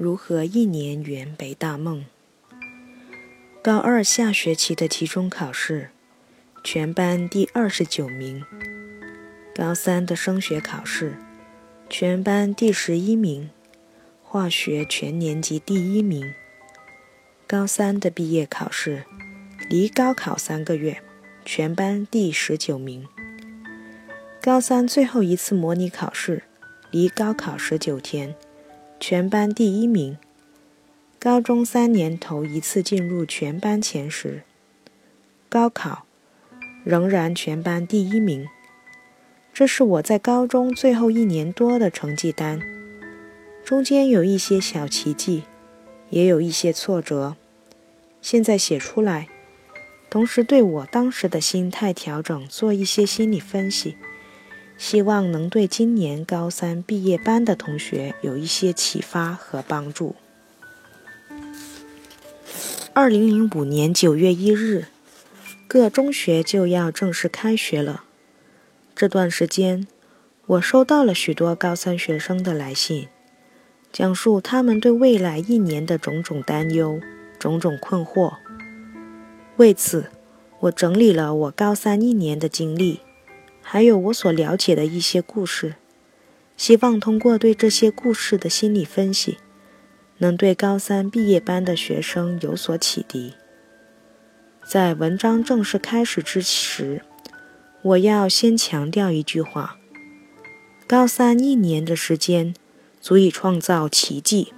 如何一年圆北大梦？高二下学期的期中考试，全班第二十九名；高三的升学考试，全班第十一名，化学全年级第一名；高三的毕业考试，离高考三个月，全班第十九名；高三最后一次模拟考试，离高考十九天。全班第一名，高中三年头一次进入全班前十，高考仍然全班第一名。这是我在高中最后一年多的成绩单，中间有一些小奇迹，也有一些挫折。现在写出来，同时对我当时的心态调整做一些心理分析。希望能对今年高三毕业班的同学有一些启发和帮助。二零零五年九月一日，各中学就要正式开学了。这段时间，我收到了许多高三学生的来信，讲述他们对未来一年的种种担忧、种种困惑。为此，我整理了我高三一年的经历。还有我所了解的一些故事，希望通过对这些故事的心理分析，能对高三毕业班的学生有所启迪。在文章正式开始之时，我要先强调一句话：高三一年的时间，足以创造奇迹，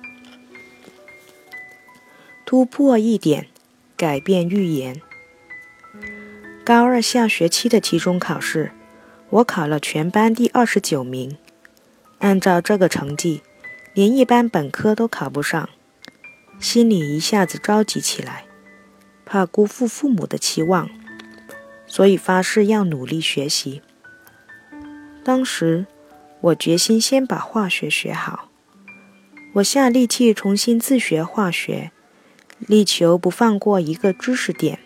突破一点，改变预言。高二下学期的期中考试。我考了全班第二十九名，按照这个成绩，连一般本科都考不上，心里一下子着急起来，怕辜负父母的期望，所以发誓要努力学习。当时，我决心先把化学学好，我下力气重新自学化学，力求不放过一个知识点，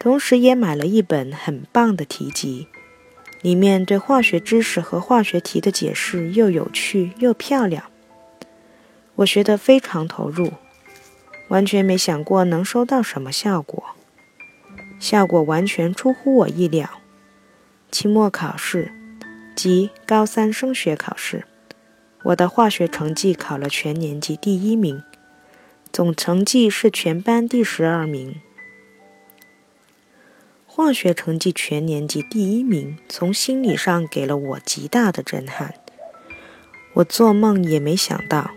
同时也买了一本很棒的题集。里面对化学知识和化学题的解释又有趣又漂亮，我学得非常投入，完全没想过能收到什么效果，效果完全出乎我意料。期末考试及高三升学考试，我的化学成绩考了全年级第一名，总成绩是全班第十二名。化学成绩全年级第一名，从心理上给了我极大的震撼。我做梦也没想到，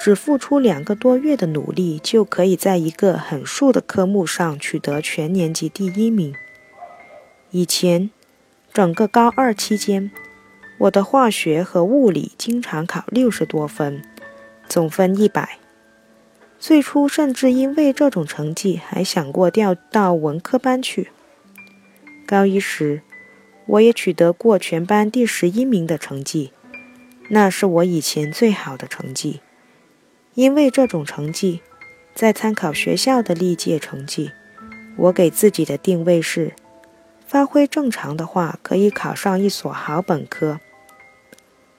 只付出两个多月的努力，就可以在一个很数的科目上取得全年级第一名。以前，整个高二期间，我的化学和物理经常考六十多分，总分一百。最初甚至因为这种成绩，还想过调到文科班去。高一时，我也取得过全班第十一名的成绩，那是我以前最好的成绩。因为这种成绩，在参考学校的历届成绩，我给自己的定位是：发挥正常的话，可以考上一所好本科；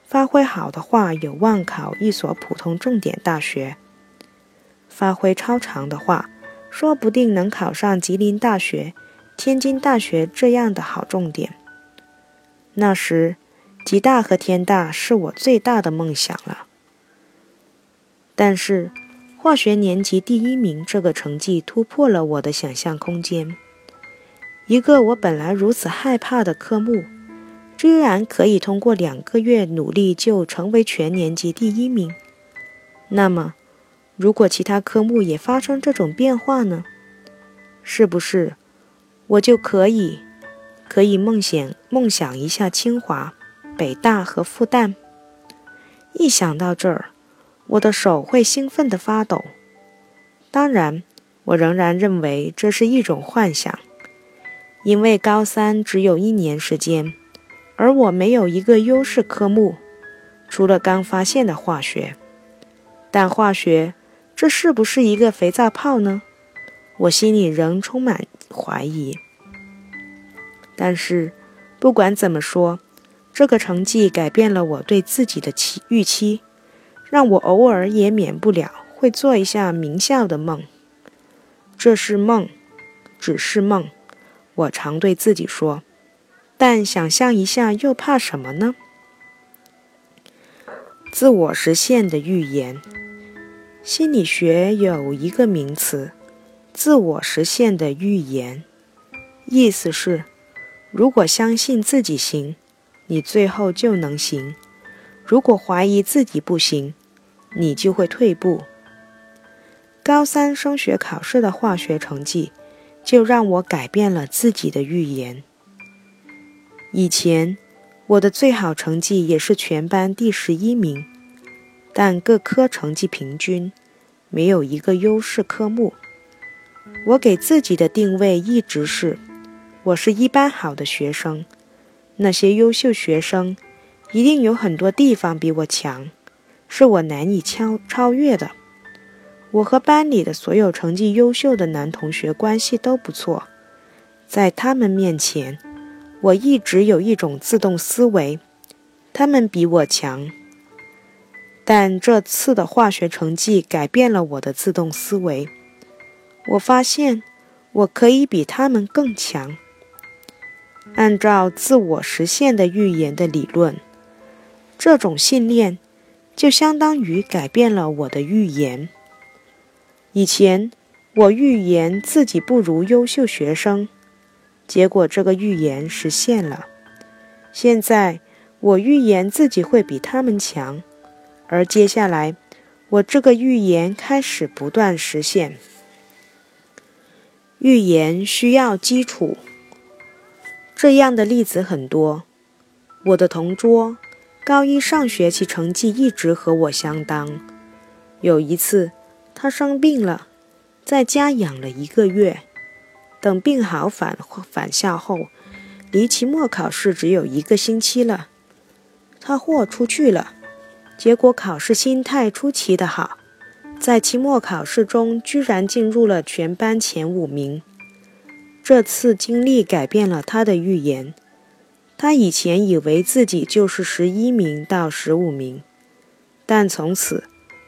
发挥好的话，有望考一所普通重点大学；发挥超常的话，说不定能考上吉林大学。天津大学这样的好重点，那时吉大和天大是我最大的梦想了。但是化学年级第一名这个成绩突破了我的想象空间。一个我本来如此害怕的科目，居然可以通过两个月努力就成为全年级第一名。那么，如果其他科目也发生这种变化呢？是不是？我就可以，可以梦想梦想一下清华、北大和复旦。一想到这儿，我的手会兴奋地发抖。当然，我仍然认为这是一种幻想，因为高三只有一年时间，而我没有一个优势科目，除了刚发现的化学。但化学，这是不是一个肥皂泡呢？我心里仍充满。怀疑，但是不管怎么说，这个成绩改变了我对自己的期预期，让我偶尔也免不了会做一下名校的梦。这是梦，只是梦，我常对自己说。但想象一下，又怕什么呢？自我实现的预言，心理学有一个名词“自我实现的预言”，意思是，如果相信自己行，你最后就能行；如果怀疑自己不行，你就会退步。高三升学考试的化学成绩，就让我改变了自己的预言。以前，我的最好成绩也是全班第十一名，但各科成绩平均，没有一个优势科目。我给自己的定位一直是，我是一般好的学生，那些优秀学生一定有很多地方比我强，是我难以超超越的。我和班里的所有成绩优秀的男同学关系都不错，在他们面前。我一直有一种自动思维，他们比我强。但这次的化学成绩改变了我的自动思维。我发现我可以比他们更强。按照自我实现的预言的理论，这种信念就相当于改变了我的预言。以前我预言自己不如优秀学生。结果这个预言实现了。现在我预言自己会比他们强，而接下来我这个预言开始不断实现。预言需要基础，这样的例子很多。我的同桌高一上学期成绩一直和我相当。有一次他生病了，在家养了一个月。等病好返返校后，离期末考试只有一个星期了，他豁出去了。结果考试心态出奇的好，在期末考试中居然进入了全班前五名。这次经历改变了他的预言。他以前以为自己就是十一名到十五名，但从此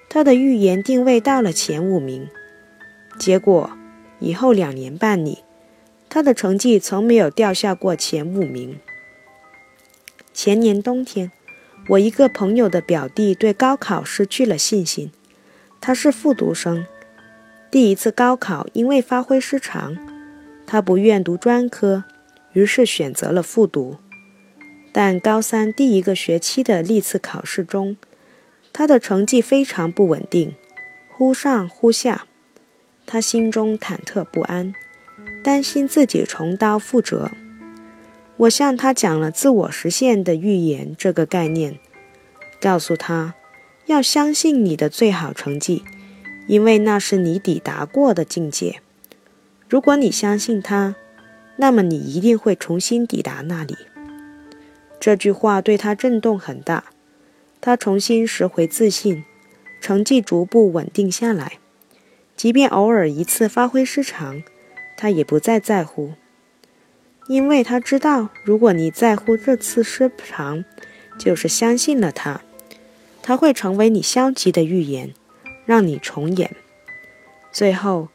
他的预言定位到了前五名。结果。以后两年半里，他的成绩从没有掉下过前五名。前年冬天，我一个朋友的表弟对高考失去了信心。他是复读生，第一次高考因为发挥失常，他不愿读专科，于是选择了复读。但高三第一个学期的历次考试中，他的成绩非常不稳定，忽上忽下。他心中忐忑不安，担心自己重蹈覆辙。我向他讲了自我实现的预言这个概念，告诉他要相信你的最好成绩，因为那是你抵达过的境界。如果你相信他，那么你一定会重新抵达那里。这句话对他震动很大，他重新拾回自信，成绩逐步稳定下来。即便偶尔一次发挥失常，他也不再在乎，因为他知道，如果你在乎这次失常，就是相信了他，他会成为你消极的预言，让你重演。最后，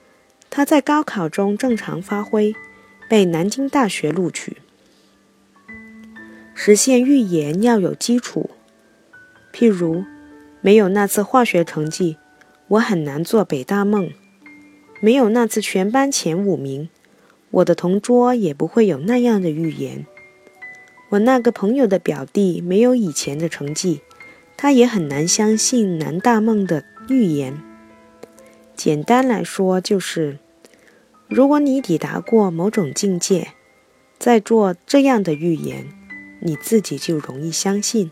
他在高考中正常发挥，被南京大学录取。实现预言要有基础，譬如，没有那次化学成绩。我很难做北大梦，没有那次全班前五名，我的同桌也不会有那样的预言。我那个朋友的表弟没有以前的成绩，他也很难相信南大梦的预言。简单来说，就是如果你抵达过某种境界，再做这样的预言，你自己就容易相信。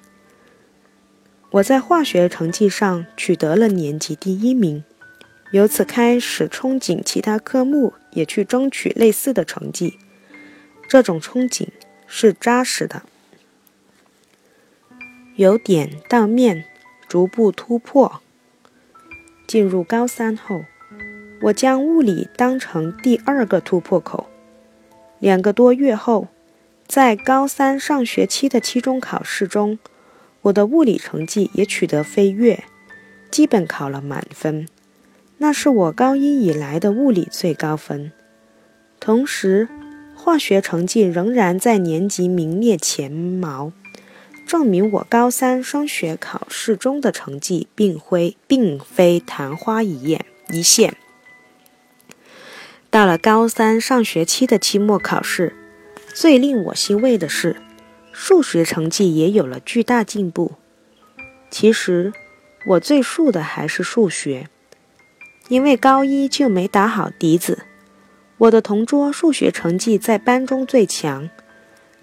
我在化学成绩上取得了年级第一名，由此开始憧憬其他科目也去争取类似的成绩。这种憧憬是扎实的，由点到面，逐步突破。进入高三后，我将物理当成第二个突破口。两个多月后，在高三上学期的期中考试中。我的物理成绩也取得飞跃，基本考了满分，那是我高一以来的物理最高分。同时，化学成绩仍然在年级名列前茅，证明我高三升学考试中的成绩并非并非昙花一现一现。到了高三上学期的期末考试，最令我欣慰的是，数学成绩也有了巨大进步。其实，我最怵的还是数学，因为高一就没打好底子。我的同桌数学成绩在班中最强，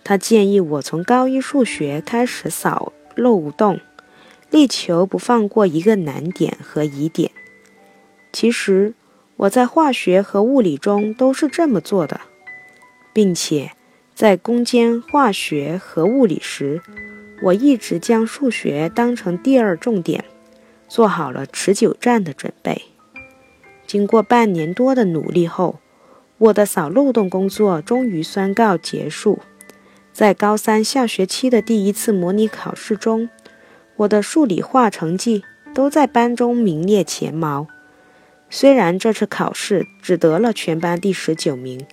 他建议我从高一数学开始扫漏洞，力求不放过一个难点和疑点。其实我在化学和物理中都是这么做的，并且在攻坚化学和物理时，我一直将数学当成第二重点，做好了持久战的准备。经过半年多的努力后。我的扫漏洞工作终于宣告结束。在高三下学期的第一次模拟考试中，我的数理化成绩都在班中名列前茅。虽然这次考试只得了全班第十九名，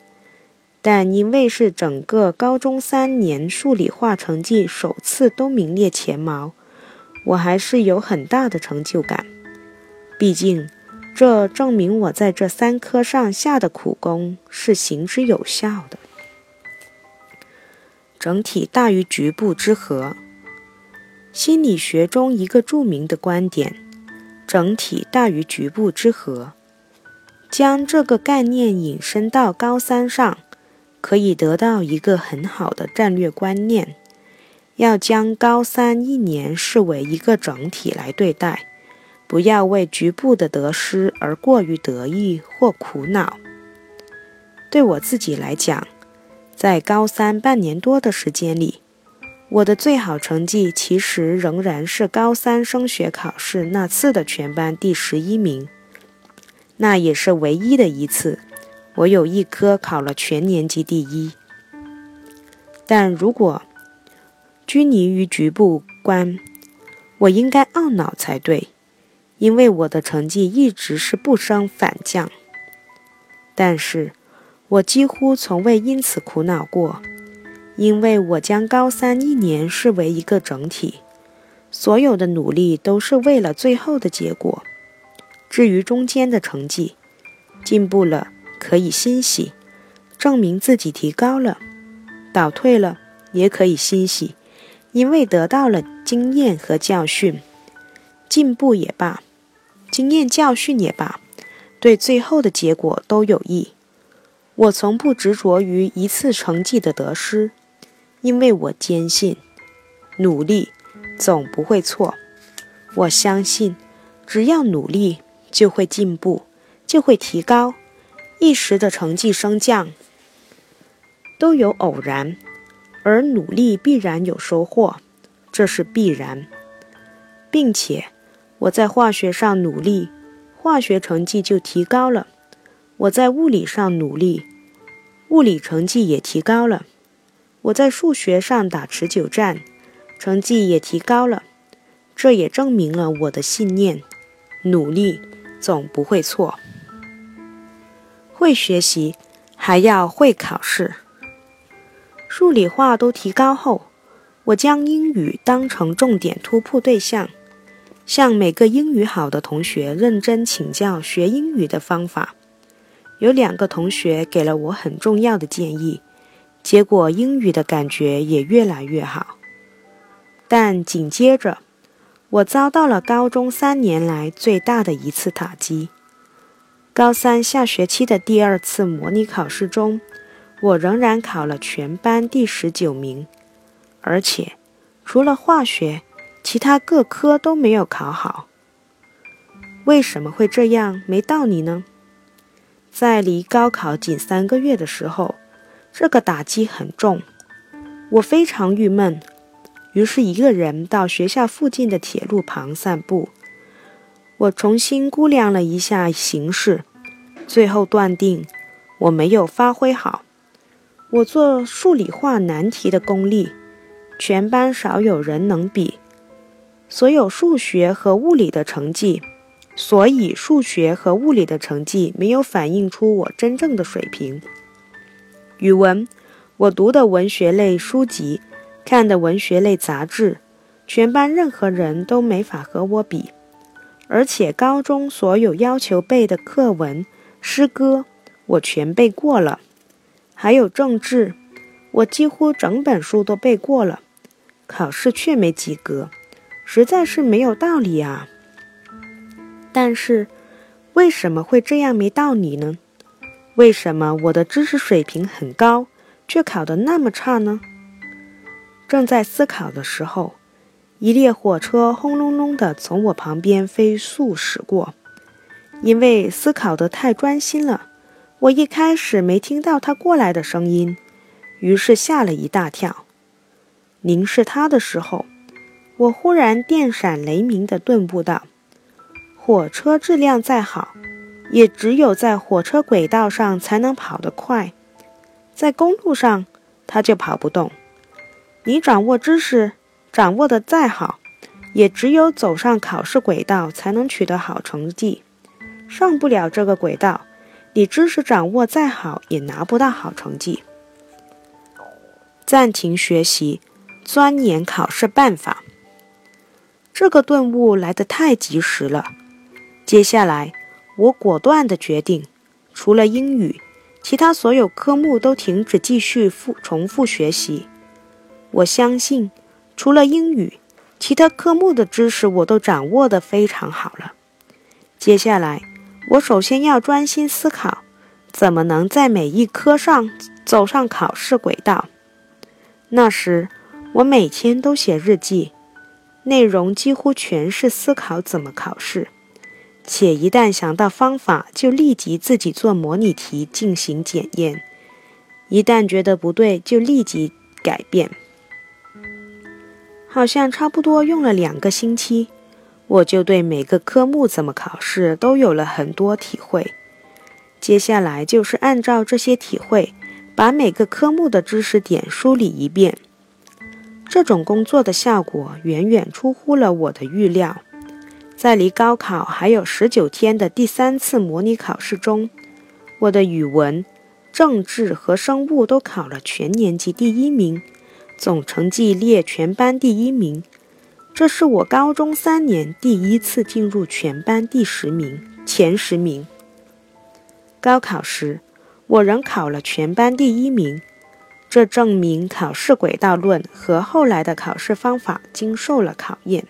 但因为是整个高中三年数理化成绩首次都名列前茅，我还是有很大的成就感。毕竟。这证明我在这三科上下的苦功是行之有效的。整体大于局部之和，心理学中一个著名的观点“整体大于局部之和”，将这个概念引申到高三上，可以得到一个很好的战略观念：要将高三一年视为一个整体来对待。不要为局部的得失而过于得意或苦恼。对我自己来讲，在高三半年多的时间里，我的最好成绩其实仍然是高三升学考试那次的全班第十一名。那也是唯一的一次，我有一科考了全年级第一。但如果拘泥于局部关，我应该懊恼才对。因为我的成绩一直是不升反降，但是我几乎从未因此苦恼过，因为我将高三一年视为一个整体，所有的努力都是为了最后的结果。至于中间的成绩，进步了可以欣喜，证明自己提高了；倒退了也可以欣喜，因为得到了经验和教训。进步也罢。经验教训也罢，对最后的结果都有益。我从不执着于一次成绩的得失，因为我坚信，努力总不会错。我相信，只要努力，就会进步，就会提高。一时的成绩升降都有偶然，而努力必然有收获，这是必然，并且。我在化学上努力，化学成绩就提高了；我在物理上努力，物理成绩也提高了；我在数学上打持久战，成绩也提高了。这也证明了我的信念：努力总不会错。会学习还要会考试。数理化都提高后，我将英语当成重点突破对象。向每个英语好的同学认真请教学英语的方法。有两个同学给了我很重要的建议，结果英语的感觉也越来越好。但紧接着，我遭到了高中三年来最大的一次打击。高三下学期的第二次模拟考试中，我仍然考了全班第十九名，而且除了化学。其他各科都没有考好，为什么会这样？没道理呢。在离高考仅三个月的时候，这个打击很重，我非常郁闷，于是一个人到学校附近的铁路旁散步。我重新估量了一下形势，最后断定我没有发挥好。我做数理化难题的功力，全班少有人能比。所有数学和物理的成绩，所以数学和物理的成绩没有反映出我真正的水平。语文，我读的文学类书籍，看的文学类杂志，全班任何人都没法和我比。而且高中所有要求背的课文、诗歌，我全背过了。还有政治，我几乎整本书都背过了，考试却没及格，实在是没有道理啊！但是，为什么会这样没道理呢？为什么我的知识水平很高，却考得那么差呢？正在思考的时候，一列火车轰隆隆地从我旁边飞速驶过。因为思考得太专心了，我一开始没听到他过来的声音，于是吓了一大跳。凝视他的时候，我忽然电闪雷鸣地顿悟道：火车质量再好。也只有在火车轨道上才能跑得快，在公路上它就跑不动。你掌握知识掌握的再好，也只有走上考试轨道才能取得好成绩。上不了这个轨道，你知识掌握再好也拿不到好成绩。暂停学习，钻研考试办法。这个顿悟来得太及时了。接下来。我果断地决定，除了英语，其他所有科目都停止继续复重复学习。我相信，除了英语，其他科目的知识我都掌握得非常好了。接下来，我首先要专心思考，怎么能在每一科上走上考试轨道。那时，我每天都写日记，内容几乎全是思考怎么考试。且一旦想到方法，就立即自己做模拟题进行检验；一旦觉得不对，就立即改变。好像差不多用了两个星期，我就对每个科目怎么考试都有了很多体会。接下来就是按照这些体会，把每个科目的知识点梳理一遍。这种工作的效果远远出乎了我的预料。在离高考还有十九天的第三次模拟考试中，我的语文、政治和生物都考了全年级第一名，总成绩列全班第一名。这是我高中三年第一次进入全班第十名前十名。高考时，我仍考了全班第一名，这证明考试轨道论和后来的考试方法经受了考验。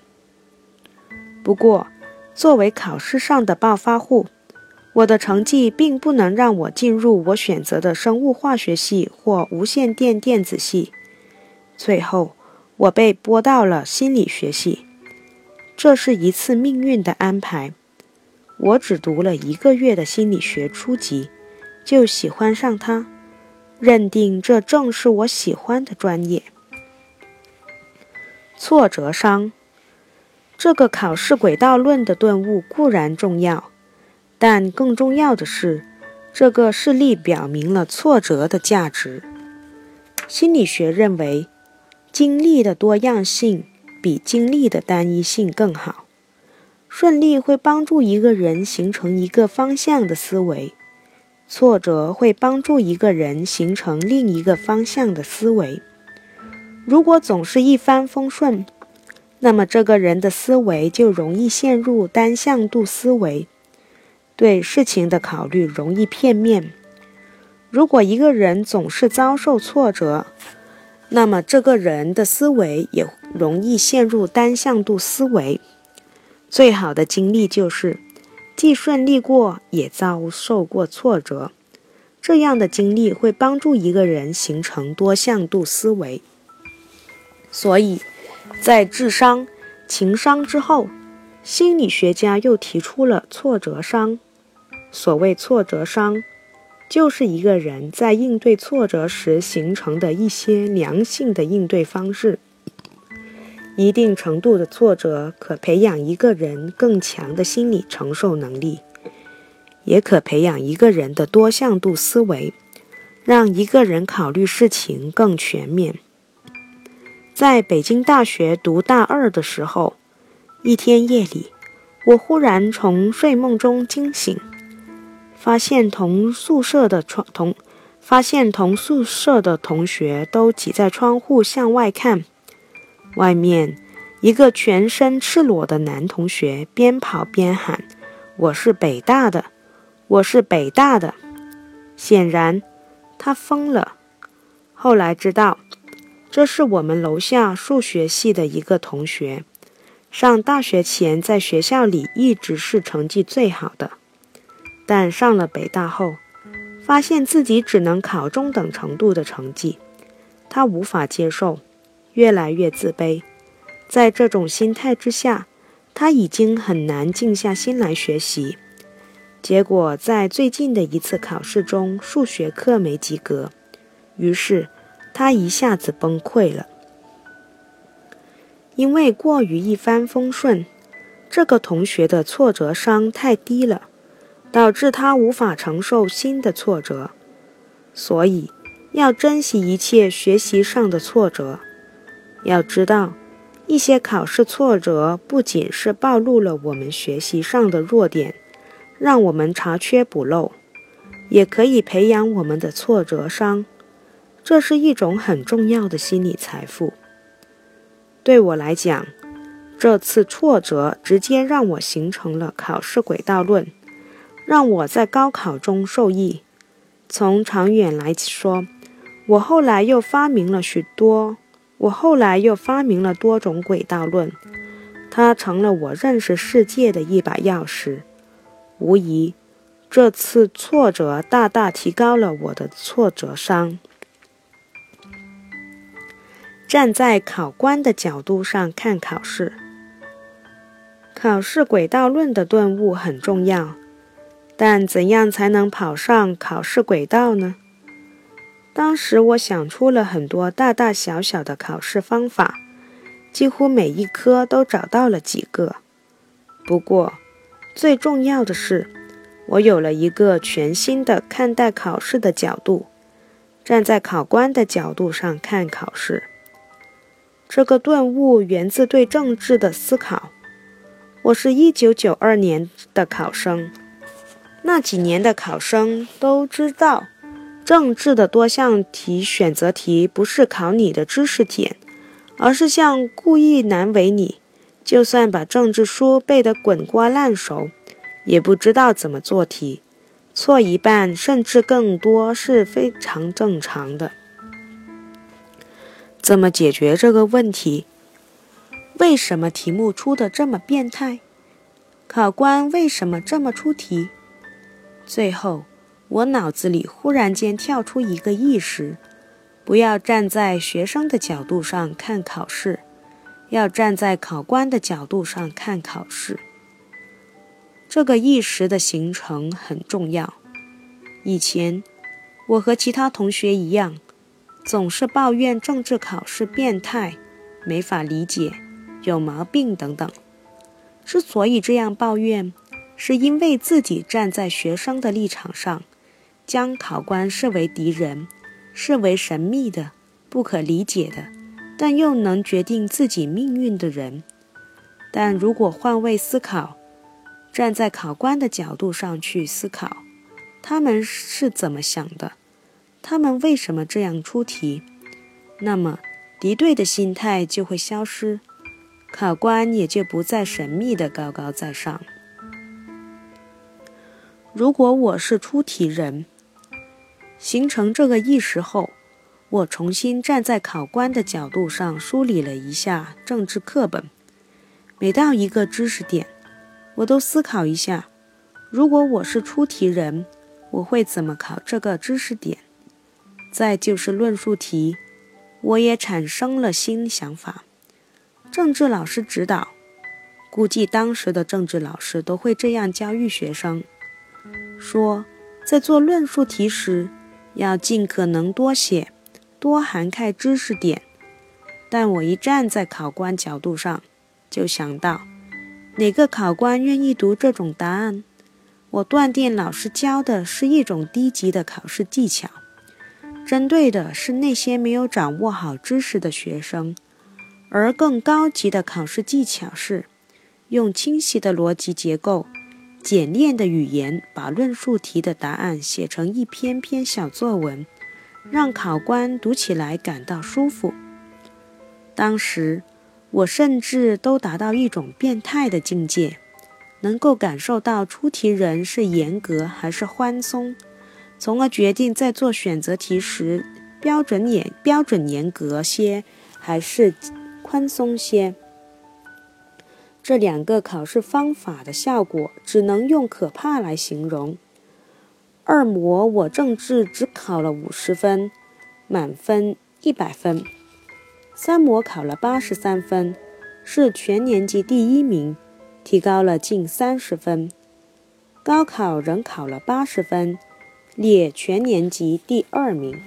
不过，作为考试上的暴发户，我的成绩并不能让我进入我选择的生物化学系或无线电电子系。最后，我被拨到了心理学系。这是一次命运的安排。我只读了一个月的心理学初级，就喜欢上它，认定这正是我喜欢的专业。挫折伤。这个考试轨道论的顿悟固然重要，但更重要的是，这个事例表明了挫折的价值。心理学认为，经历的多样性比经历的单一性更好。顺利会帮助一个人形成一个方向的思维，挫折会帮助一个人形成另一个方向的思维。如果总是一帆风顺，那么，这个人的思维就容易陷入单向度思维，对事情的考虑容易片面。如果一个人总是遭受挫折，那么这个人的思维也容易陷入单向度思维。最好的经历就是既顺利过，也遭受过挫折。这样的经历会帮助一个人形成多向度思维。所以。在智商、情商之后，心理学家又提出了挫折商。所谓挫折商，就是一个人在应对挫折时形成的一些良性的应对方式。一定程度的挫折可培养一个人更强的心理承受能力，也可培养一个人的多向度思维，让一个人考虑事情更全面。在北京大学读大二的时候，一天夜里，我忽然从睡梦中惊醒，发现同宿舍的窗同发现同宿舍的同学都挤在窗户向外看。外面，一个全身赤裸的男同学边跑边喊：“我是北大的，我是北大的。”显然，他疯了。后来知道，这是我们楼下数学系的一个同学。上大学前，在学校里一直是成绩最好的，但上了北大后，发现自己只能考中等程度的成绩，他无法接受，越来越自卑。在这种心态之下，他已经很难静下心来学习。结果在最近的一次考试中，数学课没及格，于是他一下子崩溃了。因为过于一帆风顺，这个同学的挫折商太低了，导致他无法承受新的挫折。所以，要珍惜一切学习上的挫折。要知道，一些考试挫折不仅是暴露了我们学习上的弱点，让我们查缺补漏，也可以培养我们的挫折商。这是一种很重要的心理财富。对我来讲，这次挫折直接让我形成了考试轨道论，让我在高考中受益。从长远来说，我后来又发明了许多，我后来又发明了多种轨道论，它成了我认识世界的一把钥匙。无疑，这次挫折大大提高了我的挫折商。站在考官的角度上看考试，考试轨道论的顿悟很重要。但怎样才能跑上考试轨道呢？当时我想出了很多大大小小的考试方法，几乎每一科都找到了几个。不过，最重要的是，我有了一个全新的看待考试的角度，站在考官的角度上看考试。这个顿悟源自对政治的思考。我是一九九二年的考生，那几年的考生都知道，政治的多项题选择题不是考你的知识点，而是像故意难为你。就算把政治书背得滚瓜烂熟，也不知道怎么做题，错一半甚至更多是非常正常的。怎么解决这个问题？为什么题目出的这么变态？考官为什么这么出题？最后，我脑子里忽然间跳出一个意识：不要站在学生的角度上看考试，要站在考官的角度上看考试。这个意识的形成很重要。以前，我和其他同学一样。总是抱怨政治考试变态，没法理解，有毛病等等。之所以这样抱怨，是因为自己站在学生的立场上，将考官视为敌人，视为神秘的、不可理解的，但又能决定自己命运的人。但如果换位思考，站在考官的角度上去思考，他们是怎么想的？他们为什么这样出题？那么敌对的心态就会消失，考官也就不再神秘的高高在上。如果我是出题人，形成这个意识后，我重新站在考官的角度上梳理了一下政治课本，每到一个知识点，我都思考一下：如果我是出题人，我会怎么考这个知识点？再就是论述题，我也产生了新想法。政治老师指导，估计当时的政治老师都会这样教育学生：说，在做论述题时，要尽可能多写，多涵盖知识点。但我一站在考官角度上，就想到，哪个考官愿意读这种答案？我断定老师教的是一种低级的考试技巧。针对的是那些没有掌握好知识的学生，而更高级的考试技巧是用清晰的逻辑结构、简练的语言，把论述题的答案写成一篇篇小作文，让考官读起来感到舒服。当时，我甚至都达到一种变态的境界，能够感受到出题人是严格还是宽松，从而决定在做选择题时标准严标准严格些还是宽松些。这两个考试方法的效果只能用可怕来形容。二模我政治只考了五十分，满分一百分。三模考了八十三分，是全年级第一名，提高了近三十分。高考仍考了八十分，列全年级第二名。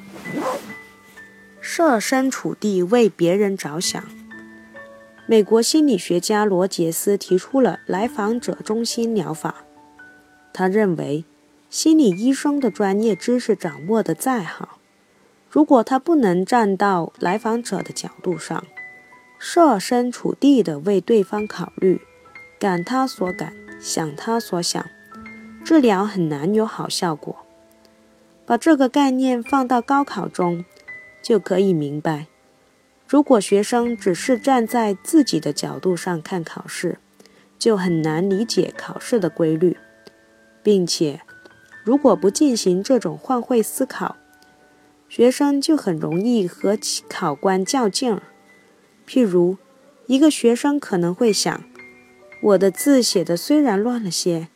设身处地为别人着想。美国心理学家罗杰斯提出了来访者中心疗法。他认为，心理医生的专业知识掌握的再好。如果他不能站到来访者的角度上，设身处地地为对方考虑，感他所感，想他所想，治疗很难有好效果。把这个概念放到高考中，就可以明白：如果学生只是站在自己的角度上看考试，就很难理解考试的规律，并且，如果不进行这种换位思考，学生就很容易和考官较劲儿。譬如，一个学生可能会想：“我的字写的虽然乱了些，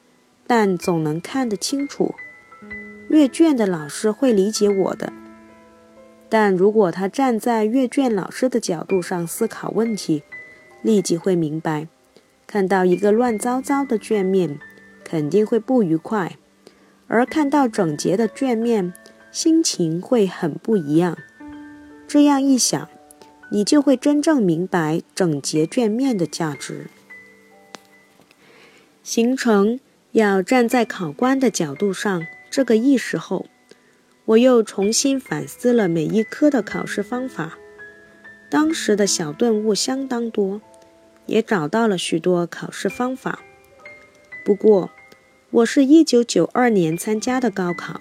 但总能看得清楚，阅卷的老师会理解我的。”但如果他站在阅卷老师的角度上思考问题，立即会明白，看到一个乱糟糟的卷面，肯定会不愉快；而看到整洁的卷面，心情会很不一样。这样一想，你就会真正明白整洁卷面的价值。形成要站在考官的角度上这个意识后，我又重新反思了每一科的考试方法。当时的小顿悟相当多，也找到了许多考试方法。不过，我是一九九二年参加的高考。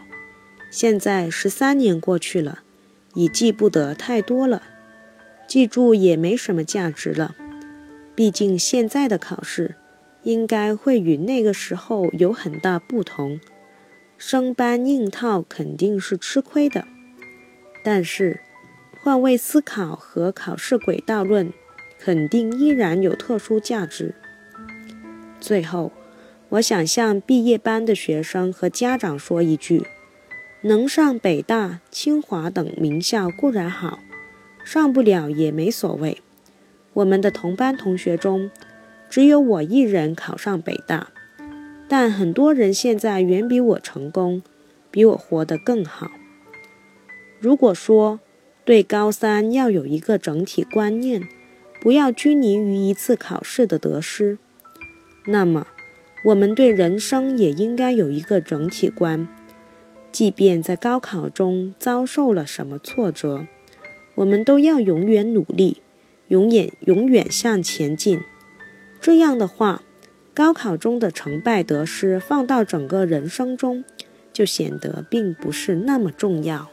现在十三年过去了，已记不得太多了，记住也没什么价值了。毕竟现在的考试应该会与那个时候有很大不同，生搬硬套肯定是吃亏的。但是换位思考和考试轨道论肯定依然有特殊价值。最后，我想向毕业班的学生和家长说一句。能上北大、清华等名校固然好，上不了也没所谓。我们的同班同学中，只有我一人考上北大，但很多人现在远比我成功，比我活得更好。如果说对高三要有一个整体观念，不要拘泥于一次考试的得失，那么我们对人生也应该有一个整体观。即便在高考中遭受了什么挫折，我们都要永远努力，永远永远向前进。这样的话，高考中的成败得失放到整个人生中，就显得并不是那么重要。